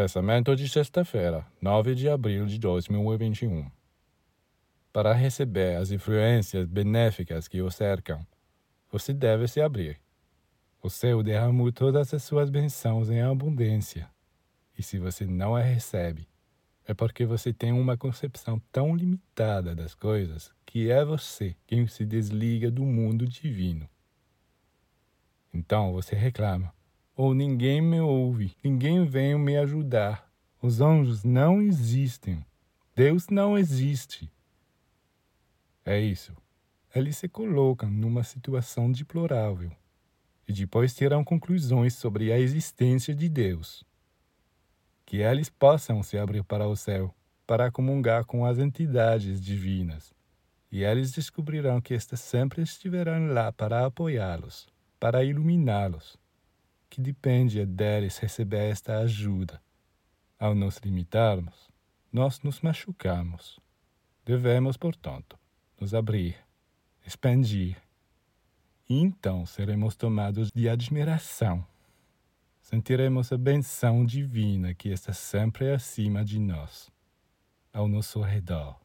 Pensamento de sexta-feira, 9 de abril de 2021. Para receber as influências benéficas que o cercam, você deve se abrir. O céu derramou todas as suas bênçãos em abundância. E se você não a recebe, é porque você tem uma concepção tão limitada das coisas que é você quem se desliga do mundo divino. Então você reclama: ou ninguém me ouve, ninguém vem me ajudar. Os anjos não existem. Deus não existe. É isso. Eles se colocam numa situação deplorável e depois tiram conclusões sobre a existência de Deus. Que eles possam se abrir para o céu, para comungar com as entidades divinas, e eles descobrirão que estas sempre estiverão lá para apoiá-los, para iluminá-los que depende deles receber esta ajuda. Ao nos limitarmos, nós nos machucamos. Devemos, portanto, nos abrir, expandir, e então seremos tomados de admiração. Sentiremos a benção divina que está sempre acima de nós, ao nosso redor.